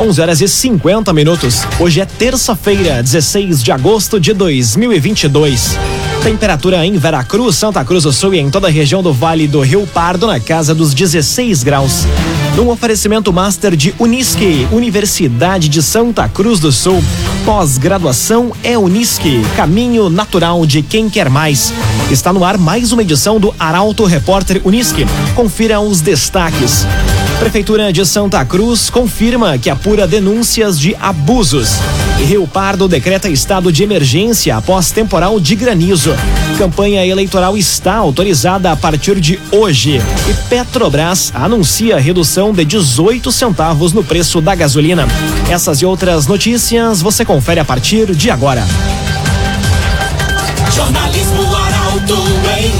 11 horas e 50 minutos. Hoje é terça-feira, 16 de agosto de 2022. Temperatura em Veracruz, Santa Cruz do Sul e em toda a região do Vale do Rio Pardo na casa dos 16 graus. Num oferecimento master de Unisque, Universidade de Santa Cruz do Sul. Pós-graduação é Unisque, caminho natural de quem quer mais. Está no ar mais uma edição do Arauto Repórter Unisque. Confira os destaques. Prefeitura de Santa Cruz confirma que apura denúncias de abusos. Rio Pardo decreta estado de emergência após temporal de granizo. Campanha eleitoral está autorizada a partir de hoje. E Petrobras anuncia redução de 18 centavos no preço da gasolina. Essas e outras notícias você confere a partir de agora. Jornalismo Arauto em.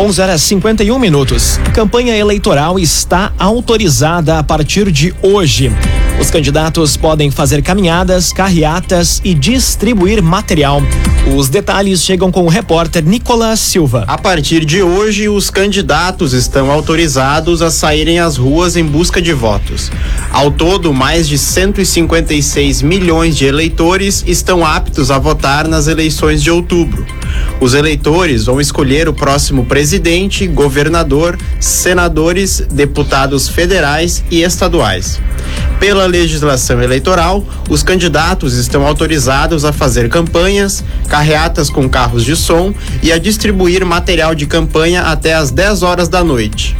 11 horas 51 minutos. Campanha eleitoral está autorizada a partir de hoje. Os candidatos podem fazer caminhadas, carreatas e distribuir material. Os detalhes chegam com o repórter Nicolas Silva. A partir de hoje, os candidatos estão autorizados a saírem às ruas em busca de votos. Ao todo, mais de 156 milhões de eleitores estão aptos a votar nas eleições de outubro. Os eleitores vão escolher o próximo presidente, governador, senadores, deputados federais e estaduais. Pela legislação eleitoral, os candidatos estão autorizados a fazer campanhas, carreatas com carros de som e a distribuir material de campanha até às 10 horas da noite.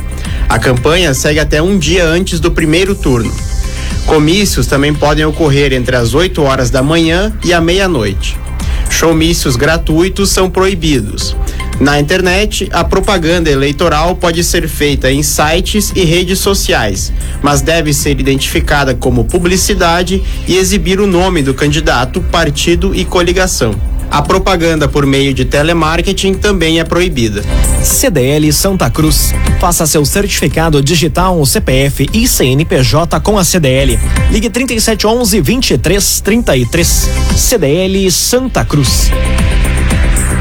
A campanha segue até um dia antes do primeiro turno. Comícios também podem ocorrer entre as 8 horas da manhã e a meia-noite. Showmícios gratuitos são proibidos. Na internet, a propaganda eleitoral pode ser feita em sites e redes sociais, mas deve ser identificada como publicidade e exibir o nome do candidato, partido e coligação. A propaganda por meio de telemarketing também é proibida. CDL Santa Cruz. Faça seu certificado digital, CPF e CNPJ com a CDL. Ligue 3711 2333. CDL Santa Cruz.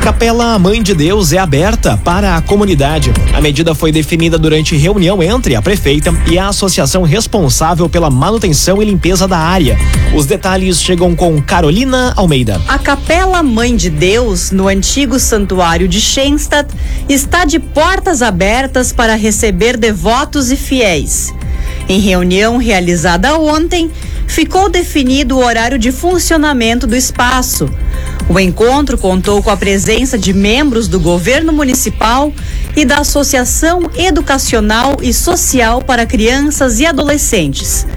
Capela Mãe de Deus é aberta para a comunidade. A medida foi definida durante reunião entre a prefeita e a associação responsável pela manutenção e limpeza da área. Os detalhes chegam com Carolina Almeida. A Capela Mãe de Deus, no antigo santuário de Schenstadt, está de portas abertas para receber devotos e fiéis. Em reunião realizada ontem, ficou definido o horário de funcionamento do espaço. O encontro contou com a presença de membros do governo municipal e da Associação Educacional e Social para Crianças e Adolescentes.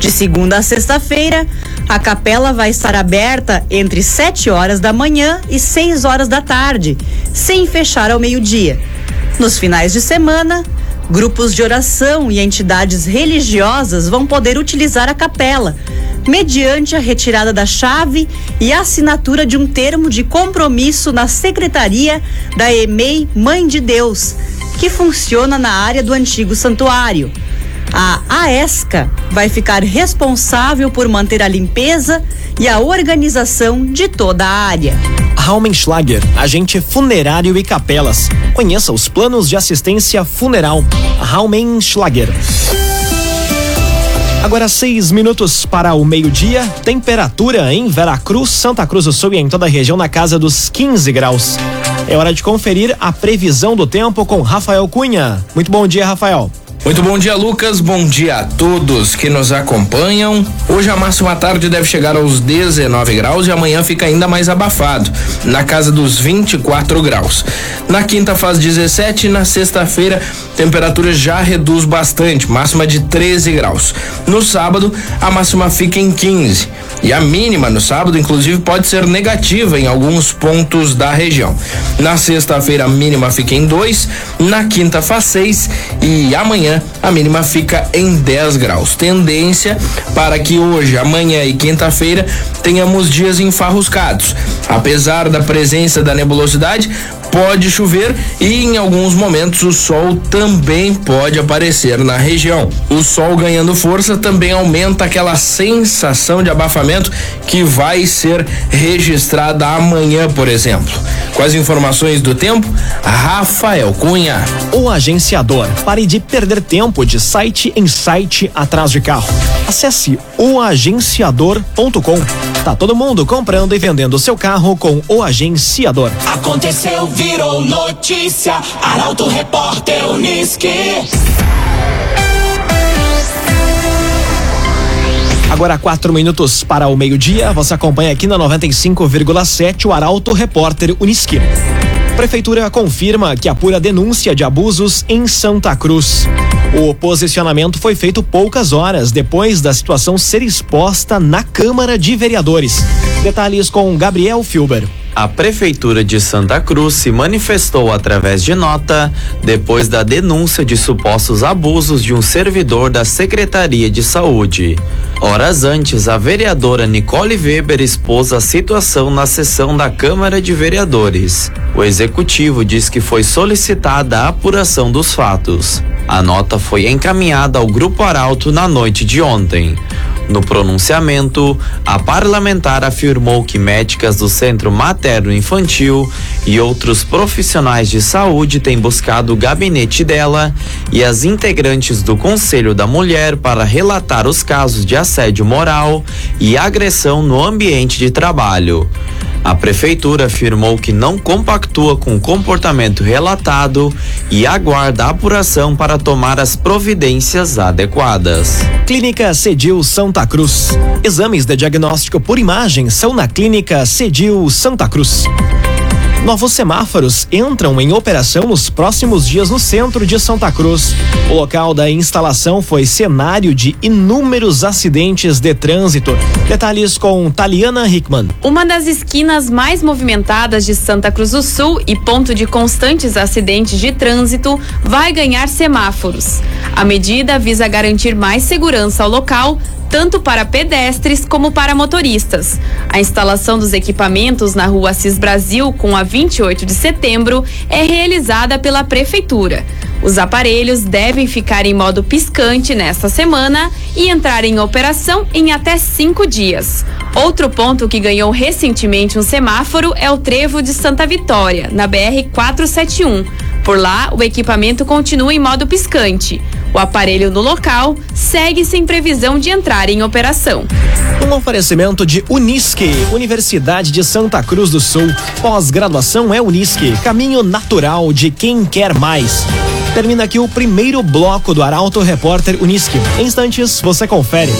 De segunda a sexta-feira, a capela vai estar aberta entre 7 horas da manhã e 6 horas da tarde, sem fechar ao meio-dia. Nos finais de semana, grupos de oração e entidades religiosas vão poder utilizar a capela mediante a retirada da chave e assinatura de um termo de compromisso na secretaria da EMEI Mãe de Deus, que funciona na área do antigo santuário. A AESCA vai ficar responsável por manter a limpeza e a organização de toda a área. Raumenschlager, agente funerário e capelas. Conheça os planos de assistência funeral. Raumenschlager. Agora seis minutos para o meio-dia. Temperatura em Veracruz, Santa Cruz do Sul e em toda a região na casa dos 15 graus. É hora de conferir a previsão do tempo com Rafael Cunha. Muito bom dia, Rafael. Muito bom dia, Lucas. Bom dia a todos que nos acompanham. Hoje a máxima tarde deve chegar aos 19 graus e amanhã fica ainda mais abafado, na casa dos 24 graus. Na quinta faz 17 e na sexta-feira temperatura já reduz bastante, máxima de 13 graus. No sábado a máxima fica em 15 e a mínima no sábado, inclusive, pode ser negativa em alguns pontos da região. Na sexta-feira a mínima fica em 2, na quinta faz 6 e amanhã a mínima fica em 10 graus. Tendência para que hoje, amanhã e quinta-feira tenhamos dias enfarruscados. Apesar da presença da nebulosidade, pode chover e em alguns momentos o sol também pode aparecer na região. O sol ganhando força também aumenta aquela sensação de abafamento que vai ser registrada amanhã, por exemplo. Com as informações do tempo, Rafael Cunha. O agenciador. Pare de perder tempo de site em site atrás de carro. Acesse oagenciador.com. Tá todo mundo comprando e vendendo seu carro com o agenciador. Aconteceu, virou notícia. Arauto Repórter Uniski. Agora quatro minutos para o meio-dia. Você acompanha aqui na 95,7 o Arauto Repórter Uniski. Prefeitura confirma que apura denúncia de abusos em Santa Cruz. O posicionamento foi feito poucas horas depois da situação ser exposta na Câmara de Vereadores. Detalhes com Gabriel Filber. A Prefeitura de Santa Cruz se manifestou através de nota depois da denúncia de supostos abusos de um servidor da Secretaria de Saúde. Horas antes, a vereadora Nicole Weber expôs a situação na sessão da Câmara de Vereadores. O executivo diz que foi solicitada a apuração dos fatos. A nota foi encaminhada ao Grupo Arauto na noite de ontem. No pronunciamento, a parlamentar afirmou que médicas do Centro Materno Infantil e outros profissionais de saúde têm buscado o gabinete dela e as integrantes do Conselho da Mulher para relatar os casos de assédio moral e agressão no ambiente de trabalho. A prefeitura afirmou que não compactua com o comportamento relatado e aguarda a apuração para tomar as providências adequadas. Clínica Cedil Santa Cruz. Exames de diagnóstico por imagem são na Clínica Cedil Santa Cruz. Novos semáforos entram em operação nos próximos dias no centro de Santa Cruz. O local da instalação foi cenário de inúmeros acidentes de trânsito. Detalhes com Taliana Hickman. Uma das esquinas mais movimentadas de Santa Cruz do Sul e ponto de constantes acidentes de trânsito vai ganhar semáforos. A medida visa garantir mais segurança ao local, tanto para pedestres como para motoristas. A instalação dos equipamentos na rua Assis Brasil, com a 28 de setembro, é realizada pela Prefeitura. Os aparelhos devem ficar em modo piscante nesta semana e entrar em operação em até cinco dias. Outro ponto que ganhou recentemente um semáforo é o Trevo de Santa Vitória, na BR 471. Por lá, o equipamento continua em modo piscante. O aparelho no local segue sem previsão de entrar em operação. Um oferecimento de Unisque, Universidade de Santa Cruz do Sul. Pós-graduação é Unisque, caminho natural de quem quer mais. Termina aqui o primeiro bloco do Arauto Repórter Unisque. Em instantes, você confere.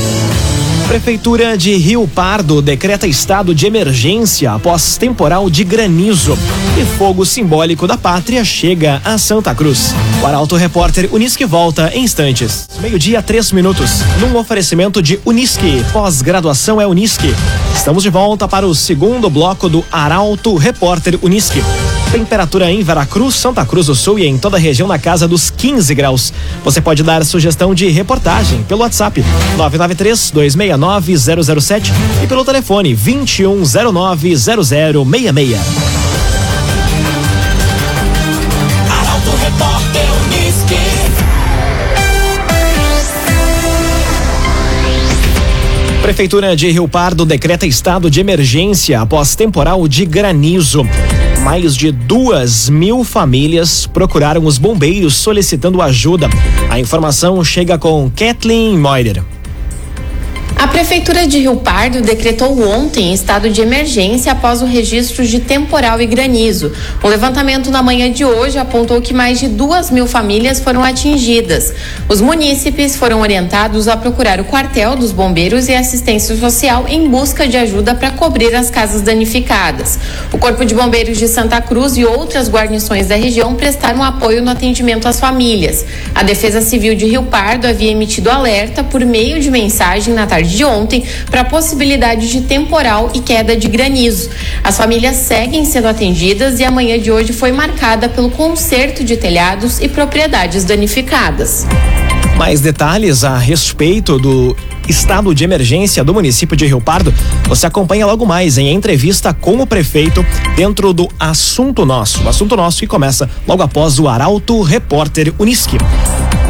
Prefeitura de Rio Pardo decreta estado de emergência após temporal de granizo. E fogo simbólico da pátria chega a Santa Cruz. O Arauto Repórter Unisque volta em instantes. Meio-dia, três minutos. Num oferecimento de Unisque. Pós-graduação é Unisque. Estamos de volta para o segundo bloco do Arauto Repórter Unisque. Temperatura em Veracruz, Santa Cruz do Sul e em toda a região na casa dos 15 graus. Você pode dar sugestão de reportagem pelo WhatsApp 993 269 007 e pelo telefone 2109 0066. Arauto Repórter Uniski. Prefeitura de Rio Pardo decreta estado de emergência após temporal de granizo. Mais de duas mil famílias procuraram os bombeiros solicitando ajuda. A informação chega com Kathleen Moider. A Prefeitura de Rio Pardo decretou ontem estado de emergência após o registro de temporal e granizo. O levantamento na manhã de hoje apontou que mais de duas mil famílias foram atingidas. Os munícipes foram orientados a procurar o quartel dos bombeiros e assistência social em busca de ajuda para cobrir as casas danificadas. O Corpo de Bombeiros de Santa Cruz e outras guarnições da região prestaram apoio no atendimento às famílias. A Defesa Civil de Rio Pardo havia emitido alerta por meio de mensagem na tarde de ontem para a possibilidade de temporal e queda de granizo. As famílias seguem sendo atendidas e a manhã de hoje foi marcada pelo conserto de telhados e propriedades danificadas. Mais detalhes a respeito do estado de emergência do município de Rio Pardo, você acompanha logo mais em entrevista com o prefeito dentro do Assunto Nosso. O Assunto Nosso que começa logo após o Arauto Repórter Uniski.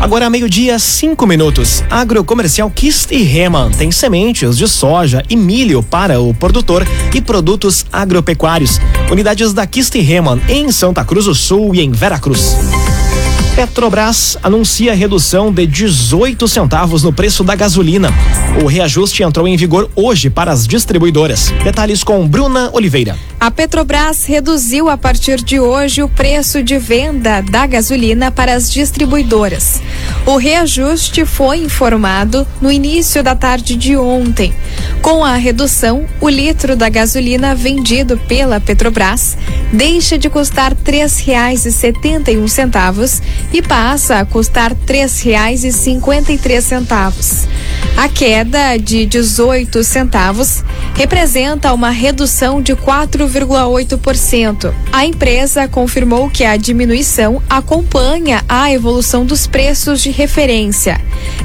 Agora, meio-dia, cinco minutos. Agrocomercial Kist e Reman tem sementes de soja e milho para o produtor e produtos agropecuários. Unidades da Kist e Reman em Santa Cruz do Sul e em Veracruz. Petrobras anuncia redução de 18 centavos no preço da gasolina. O reajuste entrou em vigor hoje para as distribuidoras. Detalhes com Bruna Oliveira. A Petrobras reduziu a partir de hoje o preço de venda da gasolina para as distribuidoras. O reajuste foi informado no início da tarde de ontem. Com a redução, o litro da gasolina vendido pela Petrobras deixa de custar R$ 3,71 e passa a custar R$ 3,53. A queda de 18 centavos representa uma redução de 4,8%. A empresa confirmou que a diminuição acompanha a evolução dos preços de referência.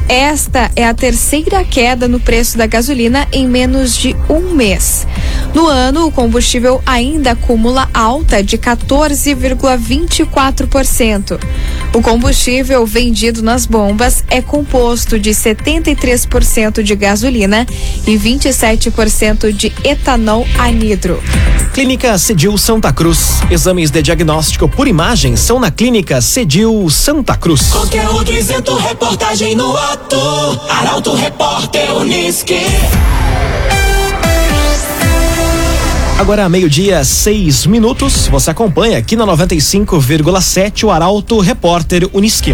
Esta é a terceira queda no preço da gasolina em menos de um mês. No ano, o combustível ainda acumula alta de 14,24%. O combustível vendido nas bombas é composto de 73% de gasolina e 27% de etanol anidro. Clínica Cedil Santa Cruz. Exames de diagnóstico por imagem são na Clínica Cedil Santa Cruz. Conteúdo isento, reportagem no ato. Arauto Repórter Uniski. Agora, meio-dia, seis minutos. Você acompanha aqui na 95,7 o Arauto Repórter Uniski.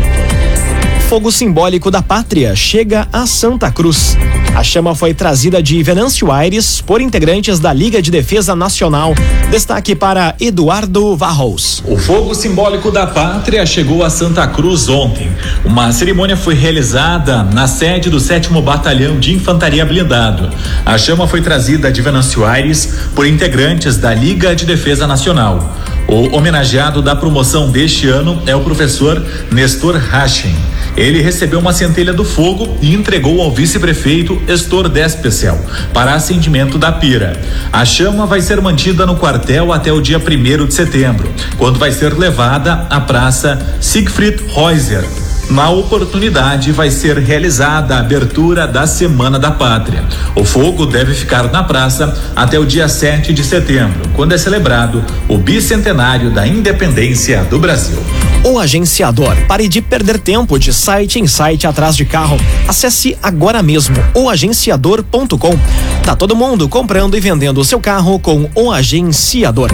Fogo simbólico da pátria chega a Santa Cruz. A chama foi trazida de Venâncio Aires por integrantes da Liga de Defesa Nacional. Destaque para Eduardo Varros. O fogo simbólico da pátria chegou a Santa Cruz ontem. Uma cerimônia foi realizada na sede do 7 Batalhão de Infantaria Blindado. A chama foi trazida de Venâncio Aires por integrantes da Liga de Defesa Nacional. O homenageado da promoção deste ano é o professor Nestor Rachen. Ele recebeu uma centelha do fogo e entregou ao vice-prefeito Estor Despecel para acendimento da pira. A chama vai ser mantida no quartel até o dia 1 de setembro, quando vai ser levada à praça Siegfried Reuser, na oportunidade, vai ser realizada a abertura da Semana da Pátria. O fogo deve ficar na praça até o dia 7 de setembro, quando é celebrado o bicentenário da independência do Brasil. O agenciador. Pare de perder tempo de site em site atrás de carro. Acesse agora mesmo oagenciador.com. Tá todo mundo comprando e vendendo o seu carro com o agenciador.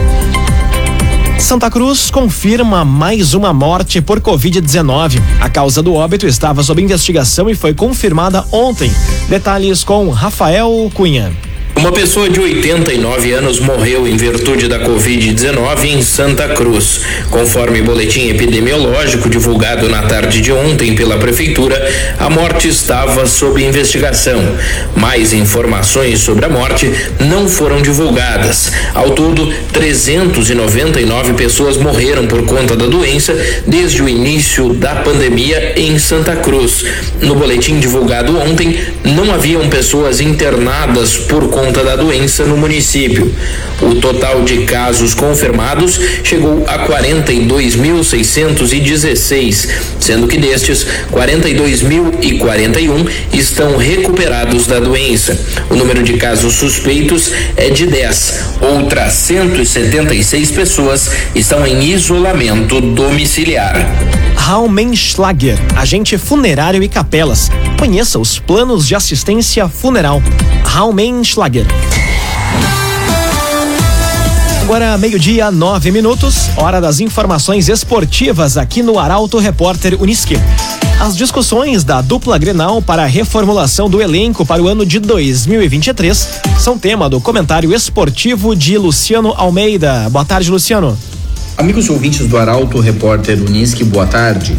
Santa Cruz confirma mais uma morte por Covid-19. A causa do óbito estava sob investigação e foi confirmada ontem. Detalhes com Rafael Cunha. Uma pessoa de 89 anos morreu em virtude da Covid-19 em Santa Cruz. Conforme boletim epidemiológico divulgado na tarde de ontem pela Prefeitura, a morte estava sob investigação. Mais informações sobre a morte não foram divulgadas. Ao todo, 399 pessoas morreram por conta da doença desde o início da pandemia em Santa Cruz. No boletim divulgado ontem, não haviam pessoas internadas por conta conta da doença no município. O total de casos confirmados chegou a 42.616, sendo que destes, 42.041 estão recuperados da doença. O número de casos suspeitos é de 10. Outras 176 pessoas estão em isolamento domiciliar. Raumenschlager, agente funerário e capelas. Conheça os planos de assistência funeral. Raumenschlager. Agora, meio-dia, nove minutos, hora das informações esportivas aqui no Arauto Repórter Uniski. As discussões da dupla Grenal para a reformulação do elenco para o ano de 2023 são tema do comentário esportivo de Luciano Almeida. Boa tarde, Luciano. Amigos ouvintes do Arauto Repórter Uniski, boa tarde.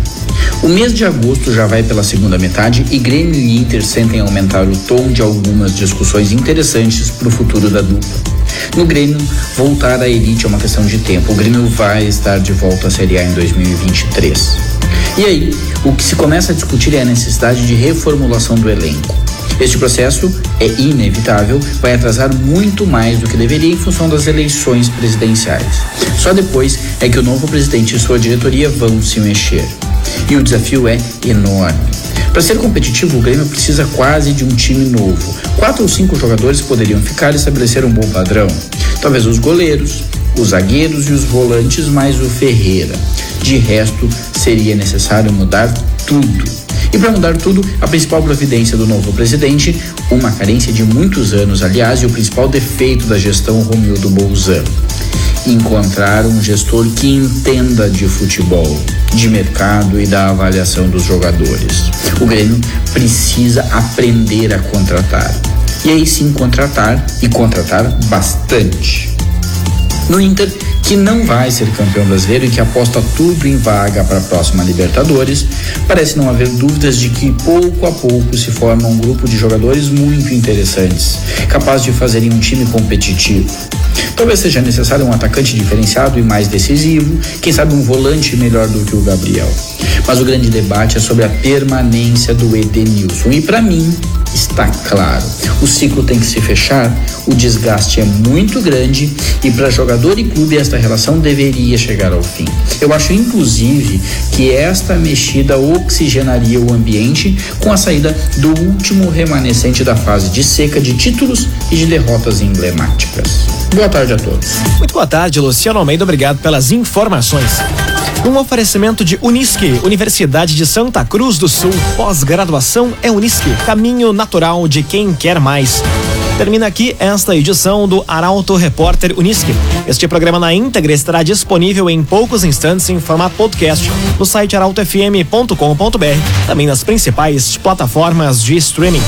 O mês de agosto já vai pela segunda metade e Grêmio e Inter sentem aumentar o tom de algumas discussões interessantes para o futuro da dupla. No Grêmio, voltar à elite é uma questão de tempo. O Grêmio vai estar de volta à Série A em 2023. E aí, o que se começa a discutir é a necessidade de reformulação do elenco. Este processo é inevitável, vai atrasar muito mais do que deveria em função das eleições presidenciais. Só depois é que o novo presidente e sua diretoria vão se mexer. E o desafio é enorme. Para ser competitivo, o Grêmio precisa quase de um time novo. Quatro ou cinco jogadores poderiam ficar e estabelecer um bom padrão. Talvez os goleiros, os zagueiros e os volantes, mais o Ferreira. De resto, seria necessário mudar tudo. E para mudar tudo, a principal providência do novo presidente, uma carência de muitos anos, aliás, e o principal defeito da gestão Romildo Bolzano encontrar um gestor que entenda de futebol, de mercado e da avaliação dos jogadores. O Grêmio precisa aprender a contratar. E aí sim contratar e contratar bastante. No Inter, que não vai ser campeão brasileiro e que aposta tudo em vaga para a próxima Libertadores, parece não haver dúvidas de que pouco a pouco se forma um grupo de jogadores muito interessantes, capaz de fazerem um time competitivo. Talvez seja necessário um atacante diferenciado e mais decisivo, quem sabe um volante melhor do que o Gabriel. Mas o grande debate é sobre a permanência do Edenilson. E para mim, está claro. O ciclo tem que se fechar, o desgaste é muito grande e para jogador e clube esta relação deveria chegar ao fim. Eu acho inclusive que esta mexida oxigenaria o ambiente com a saída do último remanescente da fase de seca de títulos e de derrotas emblemáticas. Boa tarde a todos. Muito boa tarde, Luciano Almeida. Obrigado pelas informações. Um oferecimento de Unisque, Universidade de Santa Cruz do Sul. Pós-graduação é Unisque, caminho natural de quem quer mais. Termina aqui esta edição do Arauto Repórter Unisque. Este programa na íntegra estará disponível em poucos instantes em formato podcast no site arautofm.com.br, também nas principais plataformas de streaming.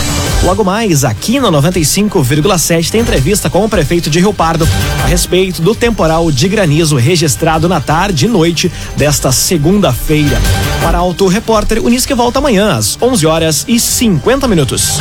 Logo mais, aqui na 95,7 tem entrevista com o prefeito de Rio Pardo a respeito do temporal de granizo registrado na tarde e noite desta segunda-feira. O Arauto Repórter Unisque volta amanhã às 11 horas e 50 minutos.